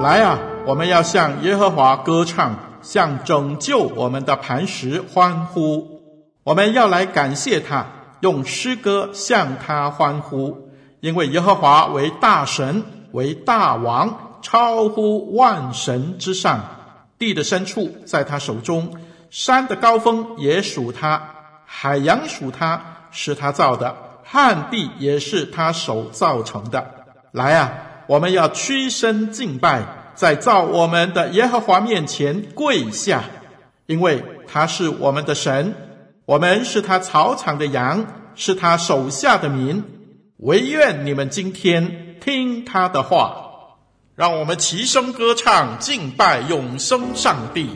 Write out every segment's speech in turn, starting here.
来啊，我们要向耶和华歌唱，向拯救我们的磐石欢呼。我们要来感谢他，用诗歌向他欢呼，因为耶和华为大神，为大王，超乎万神之上。地的深处在他手中，山的高峰也属他，海洋属他，是他造的，旱地也是他手造成的。来啊！我们要屈身敬拜，在造我们的耶和华面前跪下，因为他是我们的神，我们是他草场的羊，是他手下的民。唯愿你们今天听他的话，让我们齐声歌唱，敬拜永生上帝。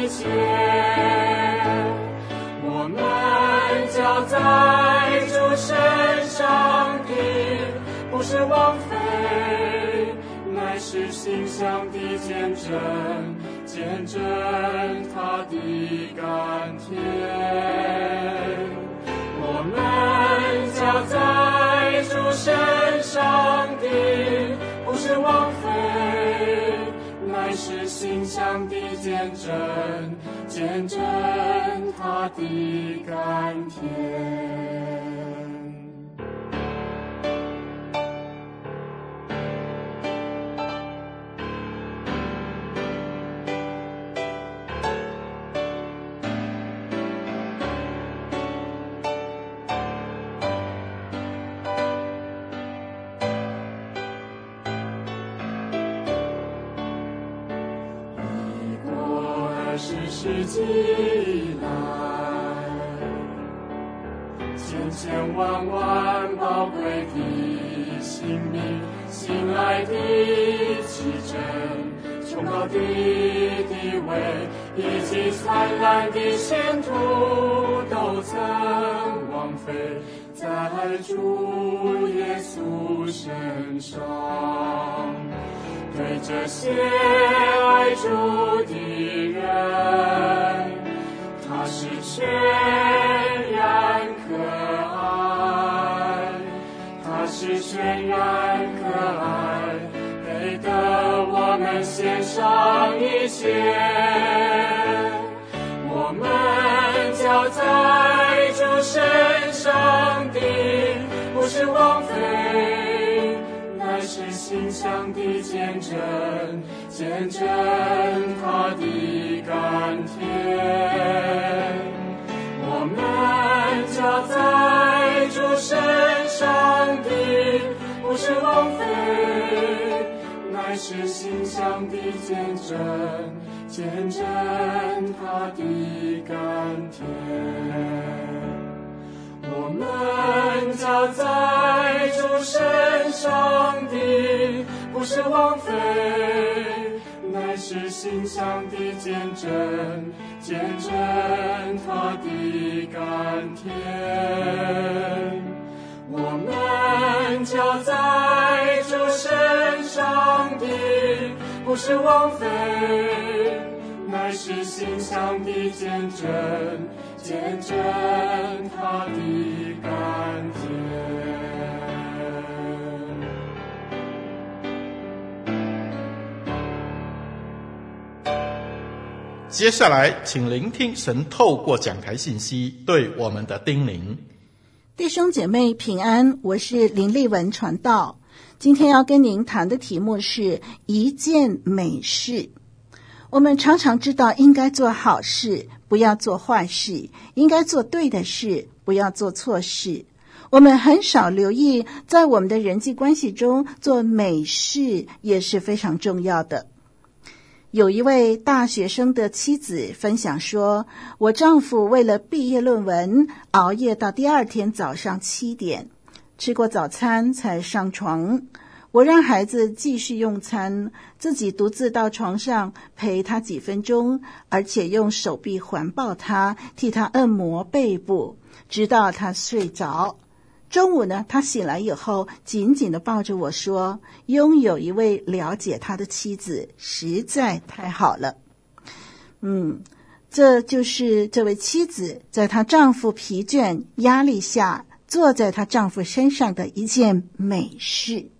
一切，我们交在主身上的不是枉费，乃是馨香的见证，见证他的甘甜。我们交在主身上的不是枉。馨香的见证，见证他的甘甜。千万万宝贵的性命，心爱的奇珍，崇高的地位，以及灿烂的前途，都曾枉费在主耶稣身上。对这些爱主的人，他是全是全然可爱，配得我们献上一切，我们交在主身上的不是枉费。是馨香的见证，见证他的甘甜。我们交在不是枉费，乃是心香的见证，见证他的甘甜。我们家在主身上的不是枉费，乃是心香的见证，见证他的甘甜。我们交在主身上的。不是枉费，乃是心香的见证，见证他的甘甜。接下来，请聆听神透过讲台信息对我们的叮咛。弟兄姐妹平安，我是林丽文传道。今天要跟您谈的题目是一件美事。我们常常知道应该做好事，不要做坏事；应该做对的事，不要做错事。我们很少留意，在我们的人际关系中做美事也是非常重要的。有一位大学生的妻子分享说：“我丈夫为了毕业论文，熬夜到第二天早上七点，吃过早餐才上床。我让孩子继续用餐，自己独自到床上陪他几分钟，而且用手臂环抱他，替他按摩背部，直到他睡着。”中午呢，他醒来以后，紧紧的抱着我说：“拥有一位了解他的妻子，实在太好了。”嗯，这就是这位妻子在她丈夫疲倦、压力下，坐在她丈夫身上的一件美事。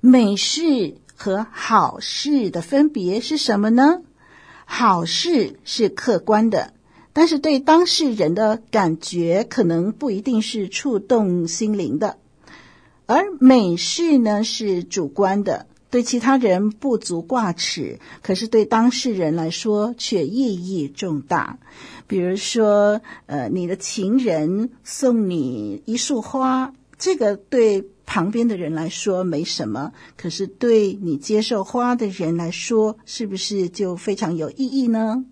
美事和好事的分别是什么呢？好事是客观的。但是对当事人的感觉可能不一定是触动心灵的，而美事呢是主观的，对其他人不足挂齿，可是对当事人来说却意义重大。比如说，呃，你的情人送你一束花，这个对旁边的人来说没什么，可是对你接受花的人来说，是不是就非常有意义呢？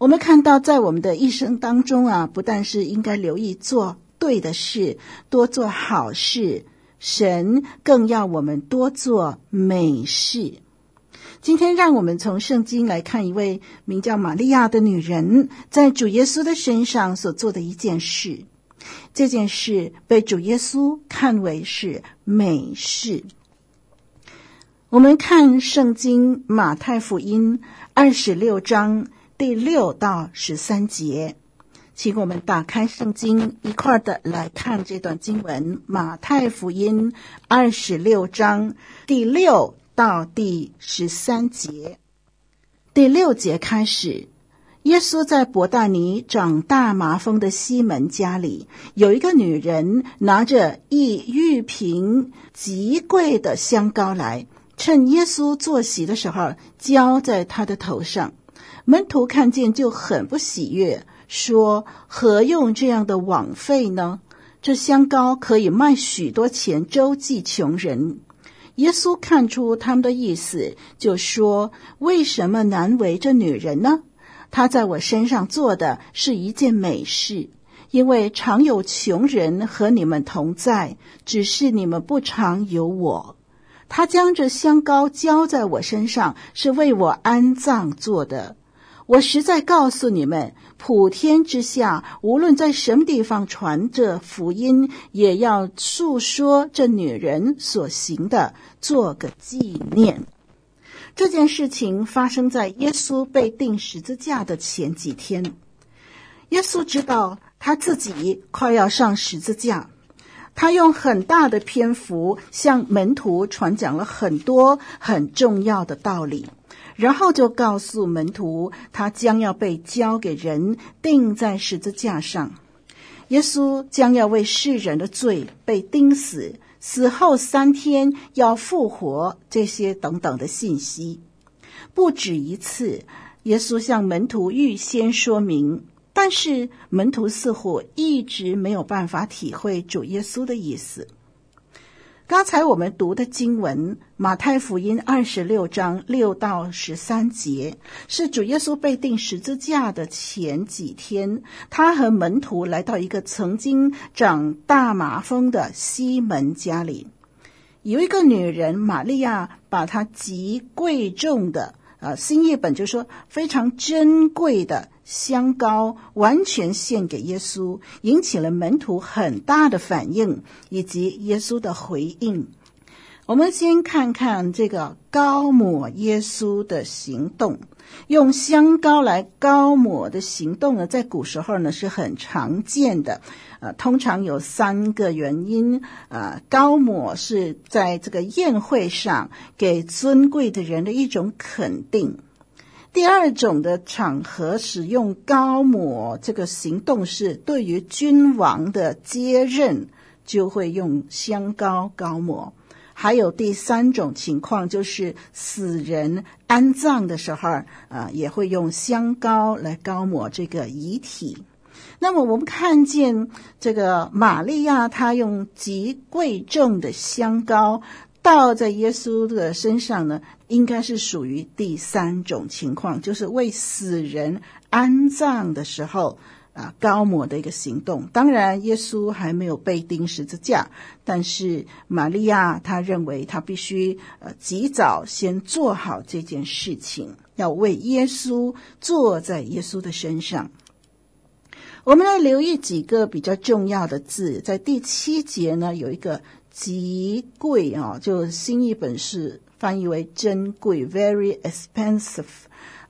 我们看到，在我们的一生当中啊，不但是应该留意做对的事，多做好事，神更要我们多做美事。今天，让我们从圣经来看一位名叫玛利亚的女人，在主耶稣的身上所做的一件事。这件事被主耶稣看为是美事。我们看圣经马太福音二十六章。第六到十三节，请我们打开圣经，一块的来看这段经文。马太福音二十六章第六到第十三节。第六节开始，耶稣在伯大尼长大麻风的西门家里，有一个女人拿着一玉瓶极贵的香膏来，趁耶稣坐席的时候，浇在他的头上。门徒看见就很不喜悦，说：“何用这样的枉费呢？这香膏可以卖许多钱，周济穷人。”耶稣看出他们的意思，就说：“为什么难为这女人呢？她在我身上做的是一件美事，因为常有穷人和你们同在，只是你们不常有我。她将这香膏浇在我身上，是为我安葬做的。”我实在告诉你们，普天之下，无论在什么地方传这福音，也要述说这女人所行的，做个纪念。这件事情发生在耶稣被钉十字架的前几天。耶稣知道他自己快要上十字架，他用很大的篇幅向门徒传讲了很多很重要的道理。然后就告诉门徒，他将要被交给人，钉在十字架上。耶稣将要为世人的罪被钉死，死后三天要复活，这些等等的信息，不止一次。耶稣向门徒预先说明，但是门徒似乎一直没有办法体会主耶稣的意思。刚才我们读的经文，马太福音二十六章六到十三节，是主耶稣被钉十字架的前几天，他和门徒来到一个曾经长大麻风的西门家里，有一个女人玛利亚，把她极贵重的。呃，新译本就说非常珍贵的香膏完全献给耶稣，引起了门徒很大的反应以及耶稣的回应。我们先看看这个高抹耶稣的行动，用香膏来高抹的行动呢，在古时候呢是很常见的。呃，通常有三个原因。呃，高抹是在这个宴会上给尊贵的人的一种肯定。第二种的场合使用膏抹这个行动是对于君王的接任，就会用香膏膏抹。还有第三种情况，就是死人安葬的时候，呃，也会用香膏来膏抹这个遗体。那么我们看见这个玛利亚，她用极贵重的香膏倒在耶稣的身上呢，应该是属于第三种情况，就是为死人安葬的时候。啊，高抹的一个行动。当然，耶稣还没有被钉十字架，但是玛利亚她认为她必须呃及早先做好这件事情，要为耶稣坐在耶稣的身上。我们来留意几个比较重要的字，在第七节呢，有一个极贵啊，就新译本是翻译为珍贵，very expensive。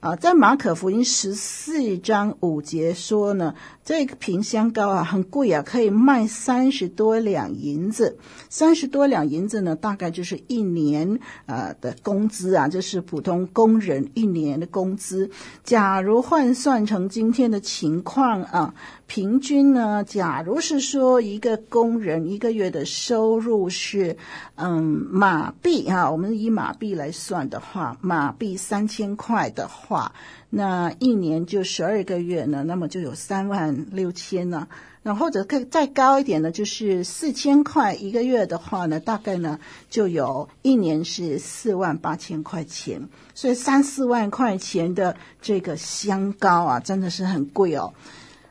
啊，在马可福音十四章五节说呢，这个瓶香膏啊很贵啊，可以卖三十多两银子。三十多两银子呢，大概就是一年啊的工资啊，就是普通工人一年的工资。假如换算成今天的情况啊，平均呢，假如是说一个工人一个月的收入是嗯马币啊，我们以马币来算的话，马币三千块的话。话，那一年就十二个月呢，那么就有三万六千呢。那或者更再高一点呢，就是四千块一个月的话呢，大概呢就有一年是四万八千块钱。所以三四万块钱的这个香膏啊，真的是很贵哦。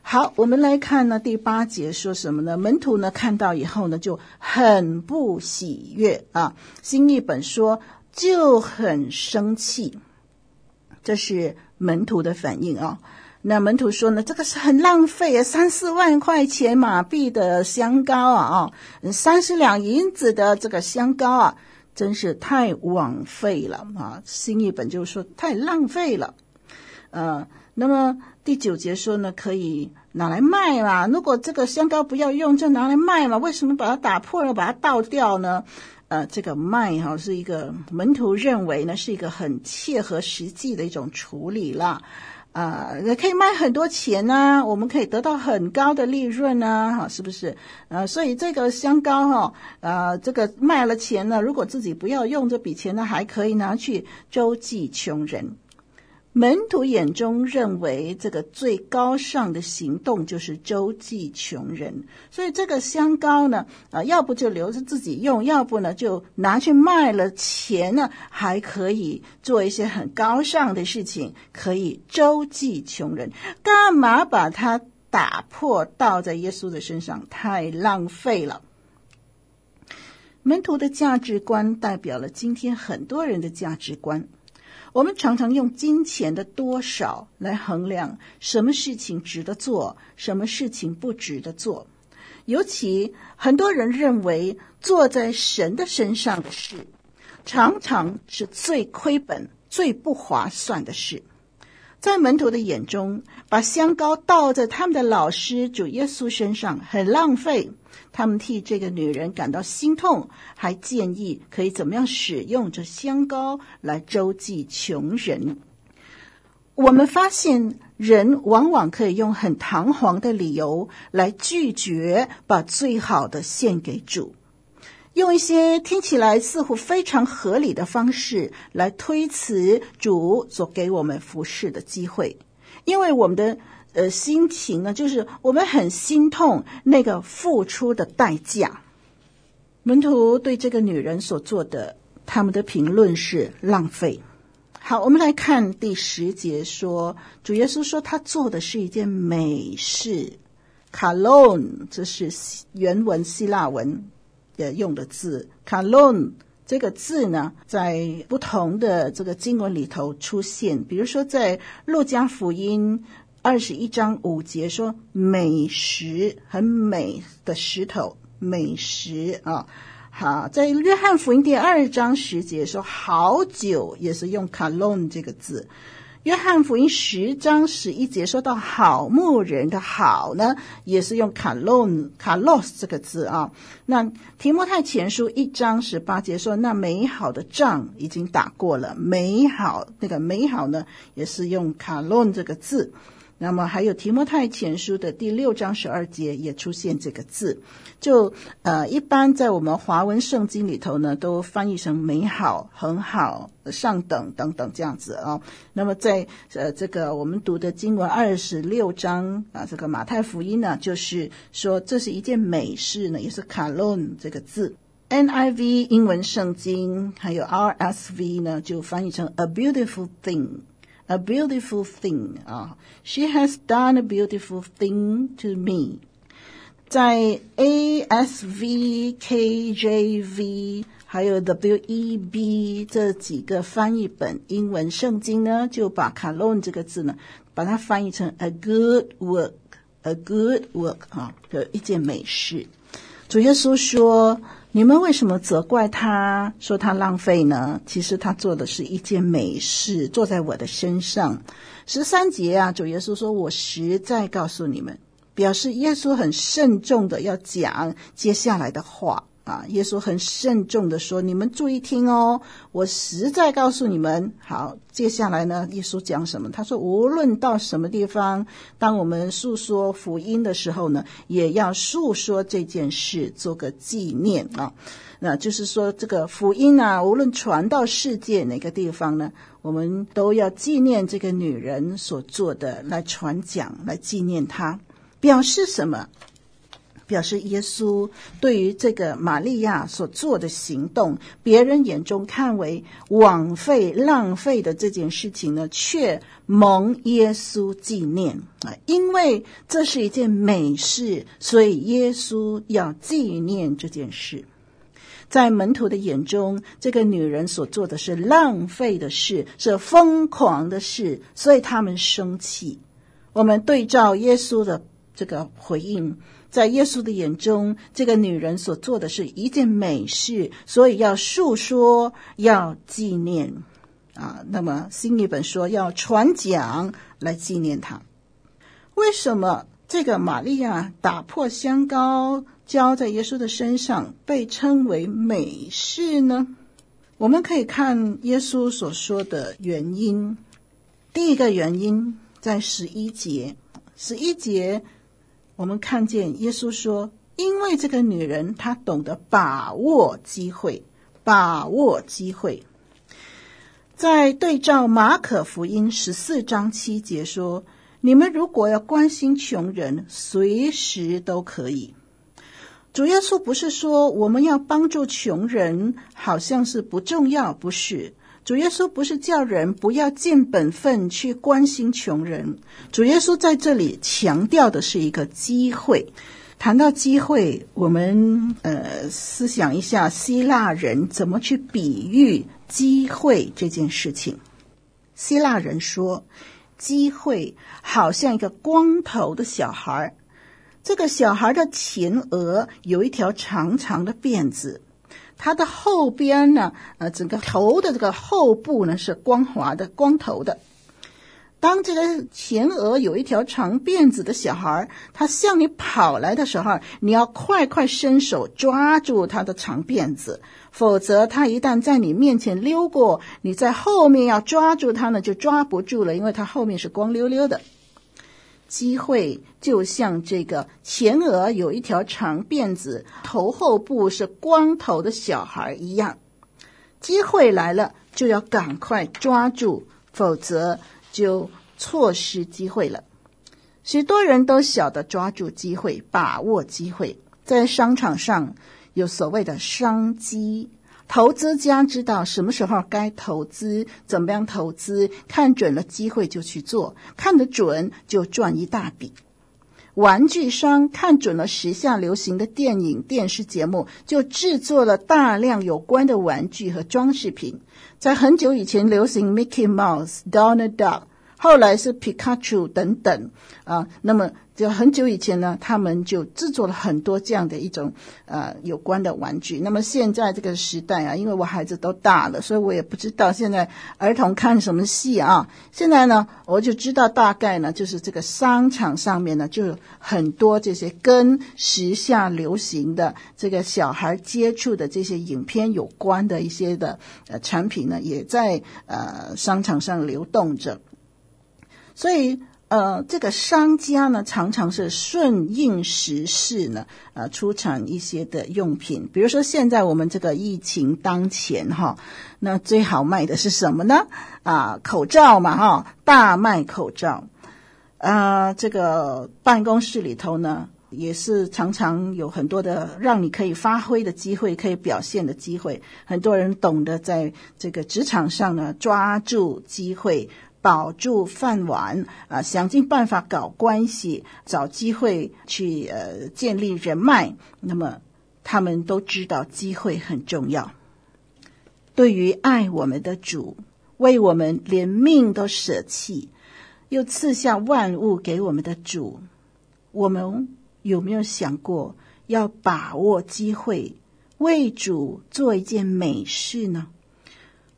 好，我们来看呢第八节说什么呢？门徒呢看到以后呢就很不喜悦啊。新译本说就很生气。这是门徒的反应啊、那门徒说呢，这个是很浪费啊，三四万块钱马币的香膏啊，啊，三十两银子的这个香膏啊，真是太枉费了啊！新译本就是说太浪费了。呃，那么第九节说呢，可以拿来卖嘛？如果这个香膏不要用，就拿来卖嘛？为什么把它打破了，把它倒掉呢？呃，这个卖哈是一个门徒认为呢是一个很切合实际的一种处理啦，啊、呃，可以卖很多钱呢、啊，我们可以得到很高的利润呢、啊，哈，是不是？呃，所以这个香膏哈，呃，这个卖了钱呢，如果自己不要用这笔钱呢，还可以拿去周济穷人。门徒眼中认为这个最高尚的行动就是周济穷人，所以这个香膏呢，啊，要不就留着自己用，要不呢就拿去卖了，钱呢还可以做一些很高尚的事情，可以周济穷人。干嘛把它打破倒在耶稣的身上？太浪费了。门徒的价值观代表了今天很多人的价值观。我们常常用金钱的多少来衡量什么事情值得做，什么事情不值得做。尤其很多人认为做在神的身上的事，常常是最亏本、最不划算的事。在门徒的眼中，把香膏倒在他们的老师主耶稣身上很浪费。他们替这个女人感到心痛，还建议可以怎么样使用这香膏来周济穷人。我们发现，人往往可以用很堂皇的理由来拒绝把最好的献给主。用一些听起来似乎非常合理的方式来推辞主所给我们服侍的机会，因为我们的呃心情呢，就是我们很心痛那个付出的代价。门徒对这个女人所做的，他们的评论是浪费。好，我们来看第十节说，主耶稣说他做的是一件美事，卡隆，这是原文希腊文。用的字 kalon 这个字呢，在不同的这个经文里头出现。比如说，在路加福音二十一章五节说“美食”，很美的石头，美食啊。好，在约翰福音第二章十节说“好酒”，也是用 “cologne” 这个字。约翰福音十章十一节说到好牧人的好呢，也是用卡洛卡洛斯这个字啊。那提摩太前书一章十八节说，那美好的仗已经打过了，美好那个美好呢，也是用卡洛这个字。那么还有提摩太前书的第六章十二节也出现这个字，就呃一般在我们华文圣经里头呢，都翻译成美好、很好、上等等等这样子啊。那么在呃这个我们读的经文二十六章啊，这个马太福音呢，就是说这是一件美事呢，也是 cologne 这个字。NIV 英文圣经还有 RSV 呢，就翻译成 a beautiful thing。A beautiful thing 啊，She has done a beautiful thing to me。在 ASV、KJV 还有 WEB 这几个翻译本英文圣经呢，就把 cologne 这个字呢，把它翻译成 a good work，a good work 啊，的一件美事。主耶稣说。 你们为什么责怪他，说他浪费呢？其实他做的是一件美事，做在我的身上。十三节啊，主耶稣说：“我实在告诉你们，表示耶稣很慎重的要讲接下来的话。”啊，耶稣很慎重地说：“你们注意听哦，我实在告诉你们。好，接下来呢，耶稣讲什么？他说，无论到什么地方，当我们诉说福音的时候呢，也要诉说这件事，做个纪念啊。那就是说，这个福音啊，无论传到世界哪个地方呢，我们都要纪念这个女人所做的，来传讲，来纪念她，表示什么？”表示耶稣对于这个玛利亚所做的行动，别人眼中看为枉费、浪费的这件事情呢，却蒙耶稣纪念啊！因为这是一件美事，所以耶稣要纪念这件事。在门徒的眼中，这个女人所做的是浪费的事，是疯狂的事，所以他们生气。我们对照耶稣的这个回应。在耶稣的眼中，这个女人所做的是一件美事，所以要述说，要纪念，啊，那么新译本说要传讲来纪念她。为什么这个玛利亚打破香膏浇在耶稣的身上，被称为美事呢？我们可以看耶稣所说的原因。第一个原因在十一节，十一节。我们看见耶稣说：“因为这个女人她懂得把握机会，把握机会。”在对照马可福音十四章七节说：“你们如果要关心穷人，随时都可以。”主耶稣不是说我们要帮助穷人，好像是不重要，不是。主耶稣不是叫人不要尽本分去关心穷人，主耶稣在这里强调的是一个机会。谈到机会，我们呃思想一下希腊人怎么去比喻机会这件事情。希腊人说，机会好像一个光头的小孩，这个小孩的前额有一条长长的辫子。它的后边呢，呃，整个头的这个后部呢是光滑的、光头的。当这个前额有一条长辫子的小孩，他向你跑来的时候，你要快快伸手抓住他的长辫子，否则他一旦在你面前溜过，你在后面要抓住他呢，就抓不住了，因为他后面是光溜溜的。机会就像这个前额有一条长辫子，头后部是光头的小孩一样。机会来了就要赶快抓住，否则就错失机会了。许多人都晓得抓住机会，把握机会，在商场上有所谓的商机。投资家知道什么时候该投资，怎么样投资，看准了机会就去做，看得准就赚一大笔。玩具商看准了时下流行的电影、电视节目，就制作了大量有关的玩具和装饰品。在很久以前流行 Mickey Mouse、Donald Duck，后来是皮卡丘等等啊。那么就很久以前呢，他们就制作了很多这样的一种呃有关的玩具。那么现在这个时代啊，因为我孩子都大了，所以我也不知道现在儿童看什么戏啊。现在呢，我就知道大概呢，就是这个商场上面呢，就有很多这些跟时下流行的这个小孩接触的这些影片有关的一些的呃产品呢，也在呃商场上流动着。所以，呃，这个商家呢，常常是顺应时势呢，呃，出产一些的用品。比如说，现在我们这个疫情当前哈，那最好卖的是什么呢？啊，口罩嘛哈，大卖口罩。呃，这个办公室里头呢，也是常常有很多的让你可以发挥的机会，可以表现的机会。很多人懂得在这个职场上呢，抓住机会。保住饭碗啊，想尽办法搞关系，找机会去呃建立人脉。那么他们都知道机会很重要。对于爱我们的主，为我们连命都舍弃，又赐下万物给我们的主，我们有没有想过要把握机会，为主做一件美事呢？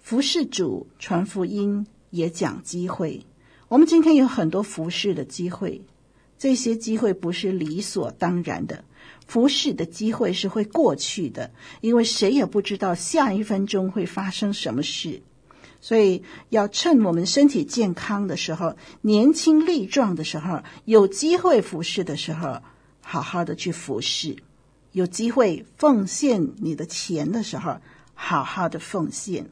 服侍主，传福音。也讲机会，我们今天有很多服侍的机会，这些机会不是理所当然的。服侍的机会是会过去的，因为谁也不知道下一分钟会发生什么事，所以要趁我们身体健康的时候、年轻力壮的时候、有机会服侍的时候，好好的去服侍；有机会奉献你的钱的时候，好好的奉献。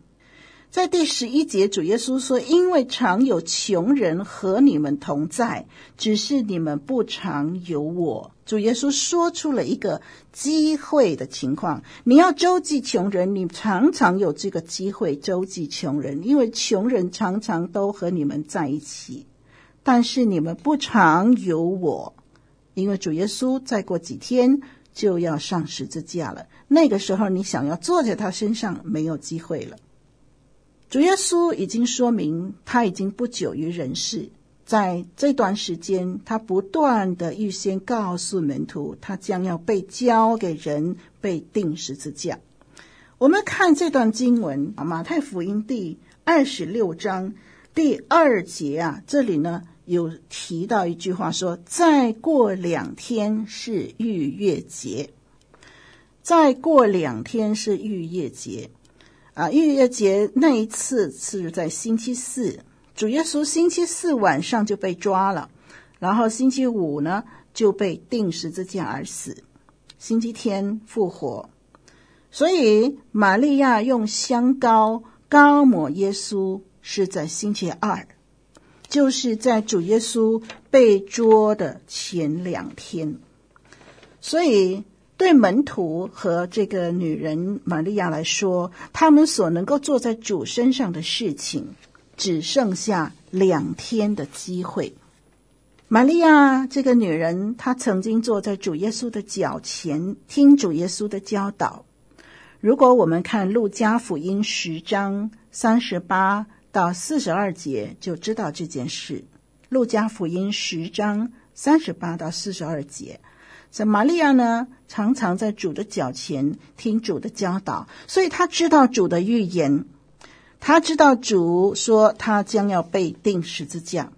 在第十一节，主耶稣说：“因为常有穷人和你们同在，只是你们不常有我。”主耶稣说出了一个机会的情况：你要周济穷人，你常常有这个机会周济穷人，因为穷人常常都和你们在一起，但是你们不常有我，因为主耶稣再过几天就要上十字架了。那个时候，你想要坐在他身上，没有机会了。主耶稣已经说明，他已经不久于人世，在这段时间，他不断地预先告诉门徒，他将要被交给人，被钉十字架。我们看这段经文，马太福音第二十六章第二节啊，这里呢有提到一句话说：“再过两天是逾越节，再过两天是逾越节。”啊，逾越节那一次是在星期四，主耶稣星期四晚上就被抓了，然后星期五呢就被钉十字架而死，星期天复活。所以玛利亚用香膏膏抹耶稣是在星期二，就是在主耶稣被捉的前两天，所以。对门徒和这个女人玛利亚来说，他们所能够做在主身上的事情，只剩下两天的机会。玛利亚这个女人，她曾经坐在主耶稣的脚前，听主耶稣的教导。如果我们看路加福音十章三十八到四十二节，就知道这件事。路加福音十章三十八到四十二节。这玛利亚呢，常常在主的脚前听主的教导，所以她知道主的预言，她知道主说她将要被钉十字架，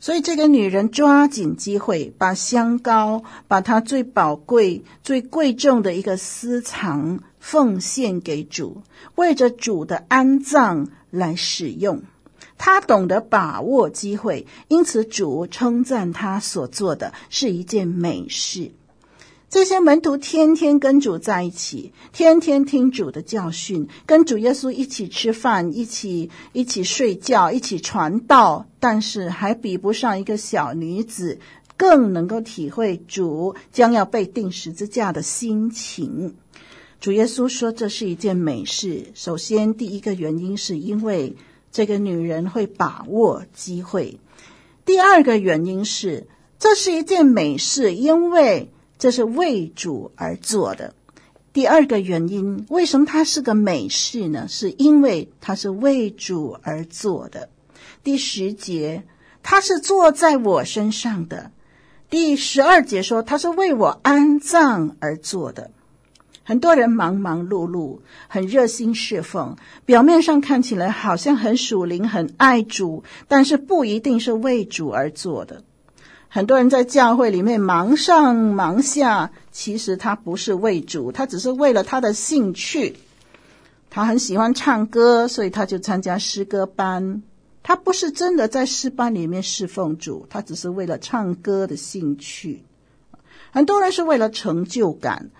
所以这个女人抓紧机会，把香膏，把她最宝贵、最贵重的一个私藏奉献给主，为着主的安葬来使用。他懂得把握机会，因此主称赞他所做的是一件美事。这些门徒天天跟主在一起，天天听主的教训，跟主耶稣一起吃饭，一起一起睡觉，一起传道，但是还比不上一个小女子更能够体会主将要被钉十字架的心情。主耶稣说这是一件美事。首先，第一个原因是因为。这个女人会把握机会。第二个原因是，这是一件美事，因为这是为主而做的。第二个原因，为什么它是个美事呢？是因为它是为主而做的。第十节，他是坐在我身上的。第十二节说，他是为我安葬而做的。很多人忙忙碌碌，很热心侍奉，表面上看起来好像很属灵、很爱主，但是不一定是为主而做的。很多人在教会里面忙上忙下，其实他不是为主，他只是为了他的兴趣。他很喜欢唱歌，所以他就参加诗歌班。他不是真的在诗班里面侍奉主，他只是为了唱歌的兴趣。很多人是为了成就感。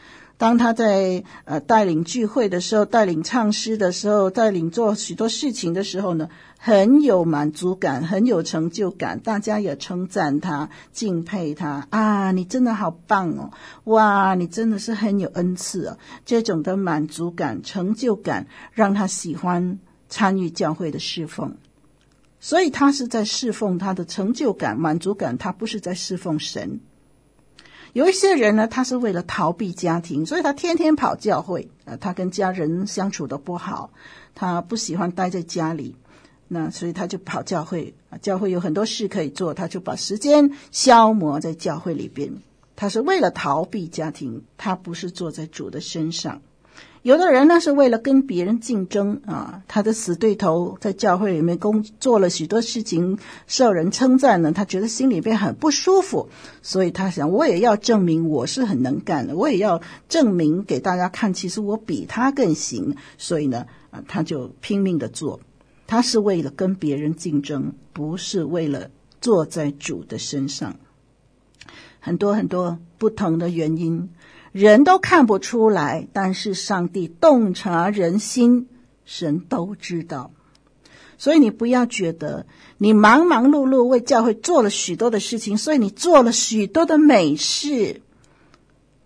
当他在呃带领聚会的时候，带领唱诗的时候，带领做许多事情的时候呢，很有满足感，很有成就感，大家也称赞他、敬佩他啊！你真的好棒哦！哇，你真的是很有恩赐哦！这种的满足感、成就感，让他喜欢参与教会的侍奉，所以他是在侍奉他的成就感、满足感，他不是在侍奉神。有一些人呢，他是为了逃避家庭，所以他天天跑教会。呃，他跟家人相处的不好，他不喜欢待在家里，那所以他就跑教会。教会有很多事可以做，他就把时间消磨在教会里边。他是为了逃避家庭，他不是坐在主的身上。有的人呢，是为了跟别人竞争啊，他的死对头在教会里面工作了许多事情，受人称赞呢，他觉得心里边很不舒服，所以他想，我也要证明我是很能干的，我也要证明给大家看，其实我比他更行，所以呢，啊，他就拼命的做，他是为了跟别人竞争，不是为了坐在主的身上，很多很多不同的原因。人都看不出来，但是上帝洞察人心，神都知道。所以你不要觉得你忙忙碌碌为教会做了许多的事情，所以你做了许多的美事，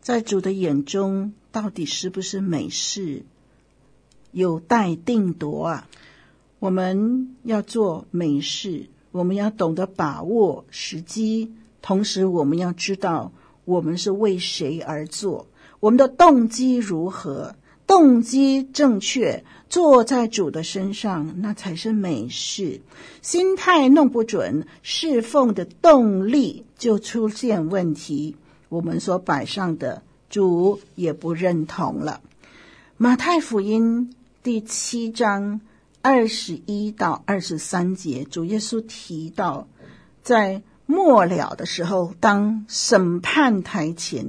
在主的眼中，到底是不是美事，有待定夺啊。我们要做美事，我们要懂得把握时机，同时我们要知道。我们是为谁而做？我们的动机如何？动机正确，坐在主的身上，那才是美事。心态弄不准，侍奉的动力就出现问题。我们所摆上的主也不认同了。马太福音第七章二十一到二十三节，主耶稣提到在。末了的时候，当审判台前，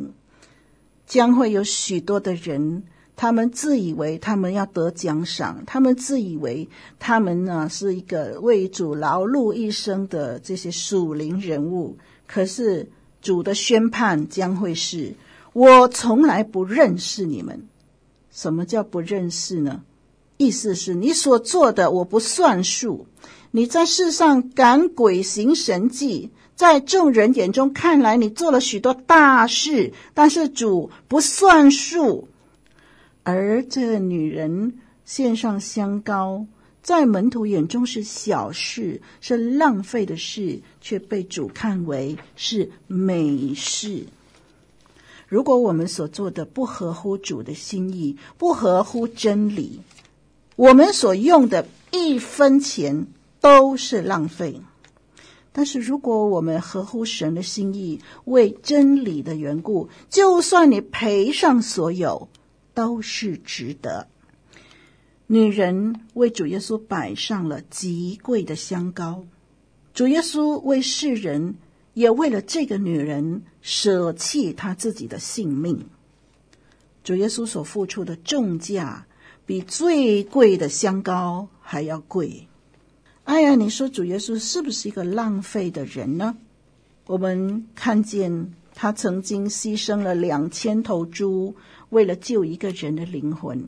将会有许多的人，他们自以为他们要得奖赏，他们自以为他们呢是一个为主劳碌一生的这些属灵人物。可是主的宣判将会是：我从来不认识你们。什么叫不认识呢？意思是你所做的我不算数。你在世上赶鬼行神迹。在众人眼中看来，你做了许多大事，但是主不算数。而这女人献上香膏，在门徒眼中是小事，是浪费的事，却被主看为是美事。如果我们所做的不合乎主的心意，不合乎真理，我们所用的一分钱都是浪费。但是，如果我们合乎神的心意，为真理的缘故，就算你赔上所有，都是值得。女人为主耶稣摆上了极贵的香膏，主耶稣为世人，也为了这个女人舍弃他自己的性命。主耶稣所付出的重价，比最贵的香膏还要贵。哎呀，你说主耶稣是不是一个浪费的人呢？我们看见他曾经牺牲了两千头猪，为了救一个人的灵魂。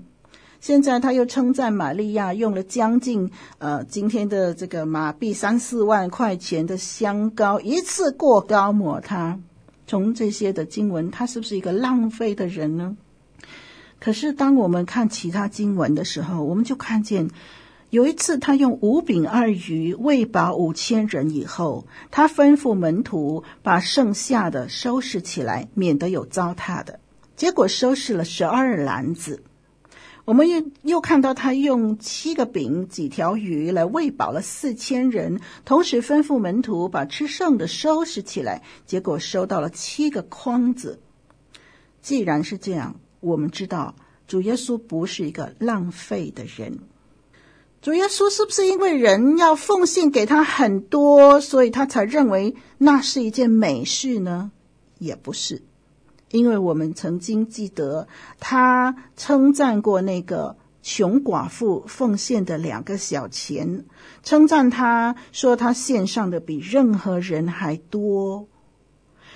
现在他又称赞玛利亚用了将近呃今天的这个马币三四万块钱的香膏，一次过膏抹他。从这些的经文，他是不是一个浪费的人呢？可是当我们看其他经文的时候，我们就看见。有一次，他用五饼二鱼喂饱五千人以后，他吩咐门徒把剩下的收拾起来，免得有糟蹋的。结果收拾了十二篮子。我们又又看到他用七个饼、几条鱼来喂饱了四千人，同时吩咐门徒把吃剩的收拾起来，结果收到了七个筐子。既然是这样，我们知道主耶稣不是一个浪费的人。主耶稣是不是因为人要奉献给他很多，所以他才认为那是一件美事呢？也不是。因为我们曾经记得他称赞过那个穷寡妇奉献的两个小钱，称赞他说他献上的比任何人还多。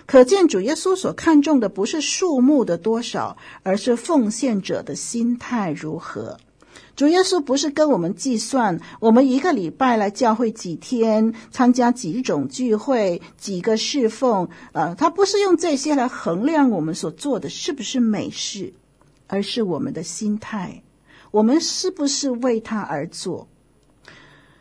可见主耶稣所看重的不是数目的多少，而是奉献者的心态如何。主耶稣不是跟我们计算我们一个礼拜来教会几天，参加几种聚会、几个侍奉，呃，他不是用这些来衡量我们所做的是不是美事，而是我们的心态，我们是不是为他而做？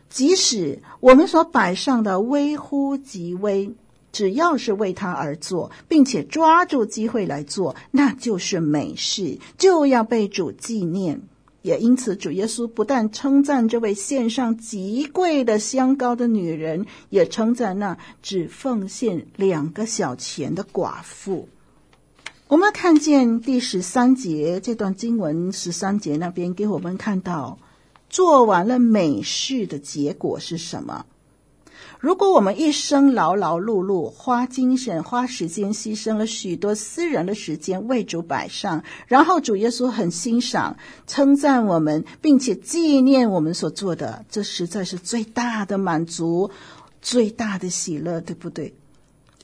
即使我们所摆上的微乎其微，只要是为他而做，并且抓住机会来做，那就是美事，就要被主纪念。也因此，主耶稣不但称赞这位献上极贵的香膏的女人，也称赞那只奉献两个小钱的寡妇。我们看见第十三节这段经文，十三节那边给我们看到，做完了美事的结果是什么？如果我们一生劳劳碌碌，花精神、花时间，牺牲了许多私人的时间为主摆上，然后主耶稣很欣赏、称赞我们，并且纪念我们所做的，这实在是最大的满足、最大的喜乐，对不对？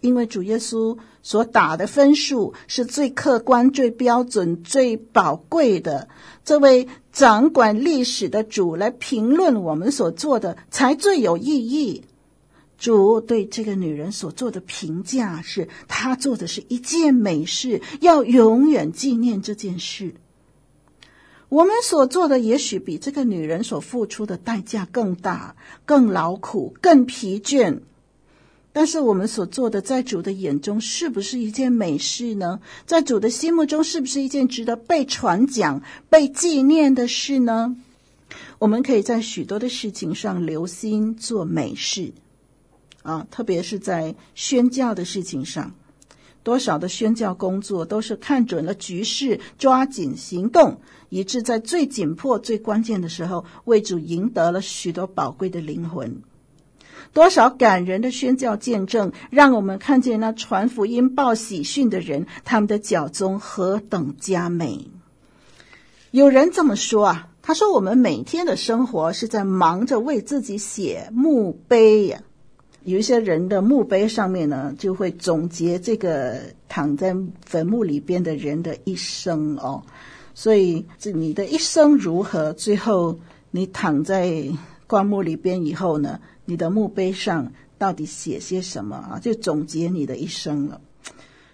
因为主耶稣所打的分数是最客观、最标准、最宝贵的。这位掌管历史的主来评论我们所做的，才最有意义。主对这个女人所做的评价是：她做的是一件美事，要永远纪念这件事。我们所做的也许比这个女人所付出的代价更大、更劳苦、更疲倦。但是我们所做的，在主的眼中是不是一件美事呢？在主的心目中，是不是一件值得被传讲、被纪念的事呢？我们可以在许多的事情上留心做美事。啊，特别是在宣教的事情上，多少的宣教工作都是看准了局势，抓紧行动，以致在最紧迫、最关键的时候，为主赢得了许多宝贵的灵魂。多少感人的宣教见证，让我们看见那传福音、报喜讯的人，他们的脚踪何等佳美。有人这么说啊，他说：“我们每天的生活是在忙着为自己写墓碑呀。”有一些人的墓碑上面呢，就会总结这个躺在坟墓里边的人的一生哦。所以，这你的一生如何？最后你躺在棺木里边以后呢，你的墓碑上到底写些什么啊？就总结你的一生了。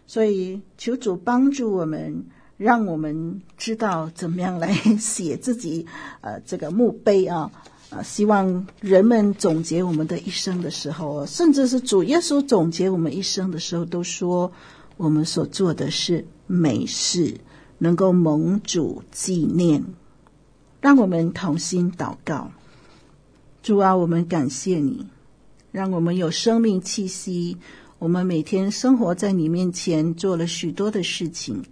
所以，求主帮助我们，让我们知道怎么样来写自己呃这个墓碑啊。啊，希望人们总结我们的一生的时候，甚至是主耶稣总结我们一生的时候，都说我们所做的是美事，能够蒙主纪念。让我们同心祷告，主啊，我们感谢你，让我们有生命气息。我们每天生活在你面前，做了许多的事情。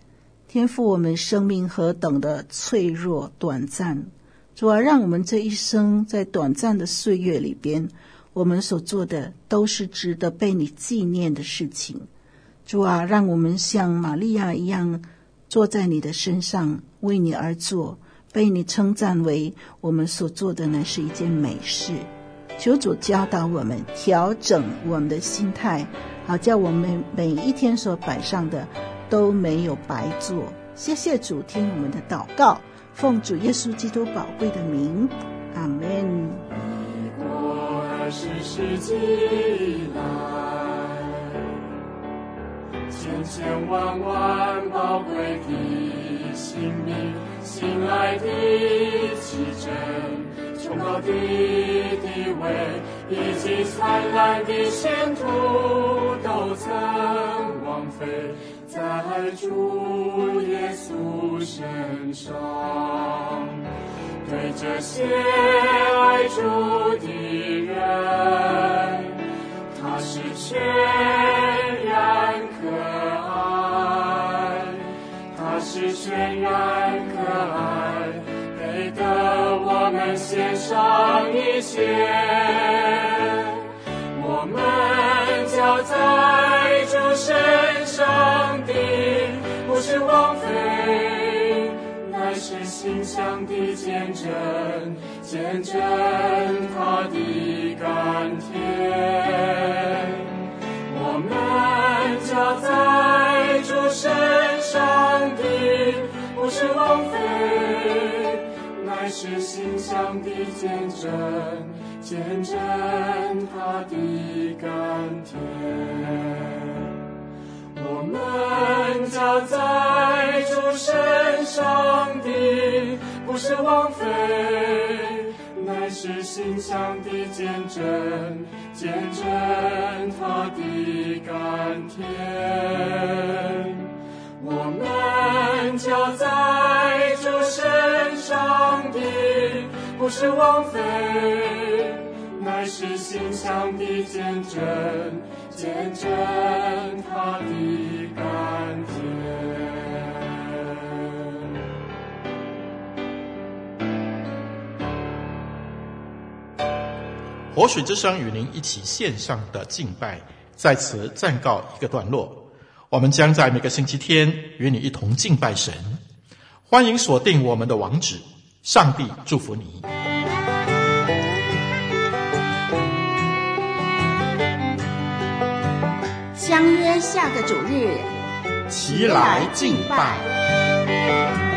天赋，我们生命何等的脆弱短暂。主啊，让我们这一生在短暂的岁月里边，我们所做的都是值得被你纪念的事情。主啊，让我们像玛利亚一样，坐在你的身上，为你而做，被你称赞为我们所做的呢是一件美事。求主教导我们，调整我们的心态，好叫我们每一天所摆上的都没有白做。谢谢主，听我们的祷告。奉主耶稣基督宝贵的名，阿门。一过二十世纪以来，千千万万宝贵的性命，亲爱的奇珍，崇高的地位，以及灿烂的前途，都曾枉费。在主耶稣身上，对这些爱主的人，他是全然可爱，他是全然可爱，配得我们献上一切，我们交在主身上的不是枉费，馨香的见证，见证他的甘甜。我们交在主身上的不是枉费，乃是馨香的见证，见证他的甘甜。我们交在主身上的不是枉费，乃是心香的见证，见证他的甘甜。我们交在主身上的不是枉费，乃是心香的见证。见证他的甘甜。活水之声与您一起线上的敬拜，在此暂告一个段落。我们将在每个星期天与你一同敬拜神。欢迎锁定我们的网址。上帝祝福你。相约下个主日，齐来敬拜。